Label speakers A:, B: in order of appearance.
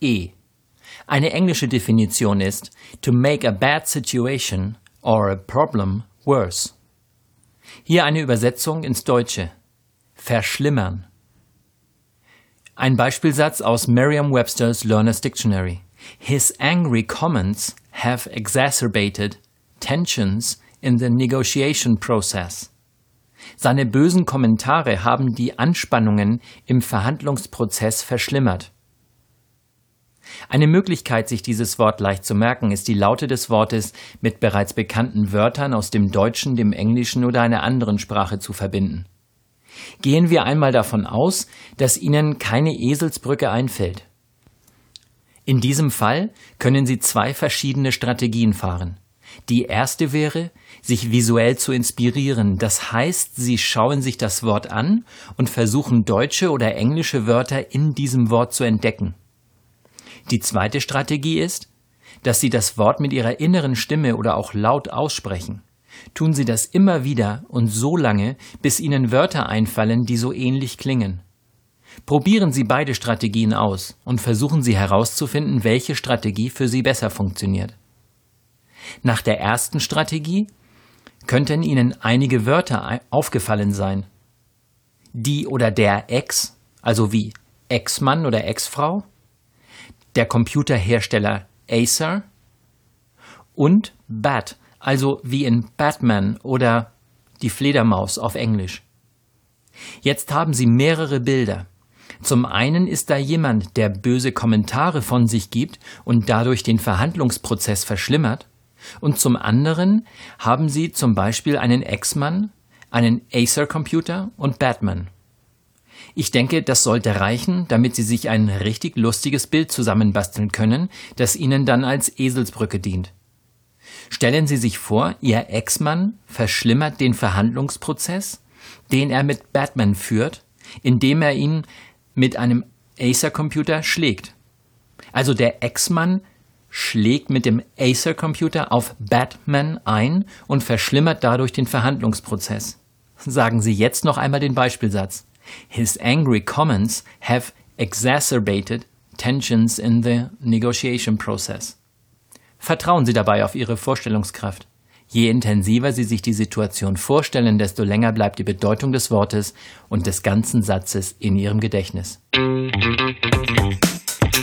A: B-A-T-E. Eine englische Definition ist to make a bad situation or a problem worse. Hier eine Übersetzung ins Deutsche. Verschlimmern. Ein Beispielsatz aus Merriam-Webster's Learner's Dictionary. His angry comments have exacerbated tensions in the negotiation process. Seine bösen Kommentare haben die Anspannungen im Verhandlungsprozess verschlimmert. Eine Möglichkeit, sich dieses Wort leicht zu merken, ist die Laute des Wortes mit bereits bekannten Wörtern aus dem Deutschen, dem Englischen oder einer anderen Sprache zu verbinden. Gehen wir einmal davon aus, dass Ihnen keine Eselsbrücke einfällt. In diesem Fall können Sie zwei verschiedene Strategien fahren. Die erste wäre, sich visuell zu inspirieren. Das heißt, Sie schauen sich das Wort an und versuchen deutsche oder englische Wörter in diesem Wort zu entdecken. Die zweite Strategie ist, dass Sie das Wort mit Ihrer inneren Stimme oder auch laut aussprechen. Tun Sie das immer wieder und so lange, bis Ihnen Wörter einfallen, die so ähnlich klingen. Probieren Sie beide Strategien aus und versuchen Sie herauszufinden, welche Strategie für Sie besser funktioniert. Nach der ersten Strategie könnten Ihnen einige Wörter aufgefallen sein. Die oder der Ex, also wie Ex-Mann oder Ex-Frau, der Computerhersteller Acer und Bat, also wie in Batman oder die Fledermaus auf Englisch. Jetzt haben Sie mehrere Bilder. Zum einen ist da jemand, der böse Kommentare von sich gibt und dadurch den Verhandlungsprozess verschlimmert, und zum anderen haben Sie zum Beispiel einen X-Mann, einen Acer-Computer und Batman. Ich denke, das sollte reichen, damit Sie sich ein richtig lustiges Bild zusammenbasteln können, das Ihnen dann als Eselsbrücke dient. Stellen Sie sich vor, Ihr Ex-Mann verschlimmert den Verhandlungsprozess, den er mit Batman führt, indem er ihn mit einem Acer-Computer schlägt. Also der Ex-Mann schlägt mit dem Acer-Computer auf Batman ein und verschlimmert dadurch den Verhandlungsprozess. Sagen Sie jetzt noch einmal den Beispielsatz. His angry comments have exacerbated tensions in the negotiation process. Vertrauen Sie dabei auf Ihre Vorstellungskraft. Je intensiver Sie sich die Situation vorstellen, desto länger bleibt die Bedeutung des Wortes und des ganzen Satzes in Ihrem Gedächtnis.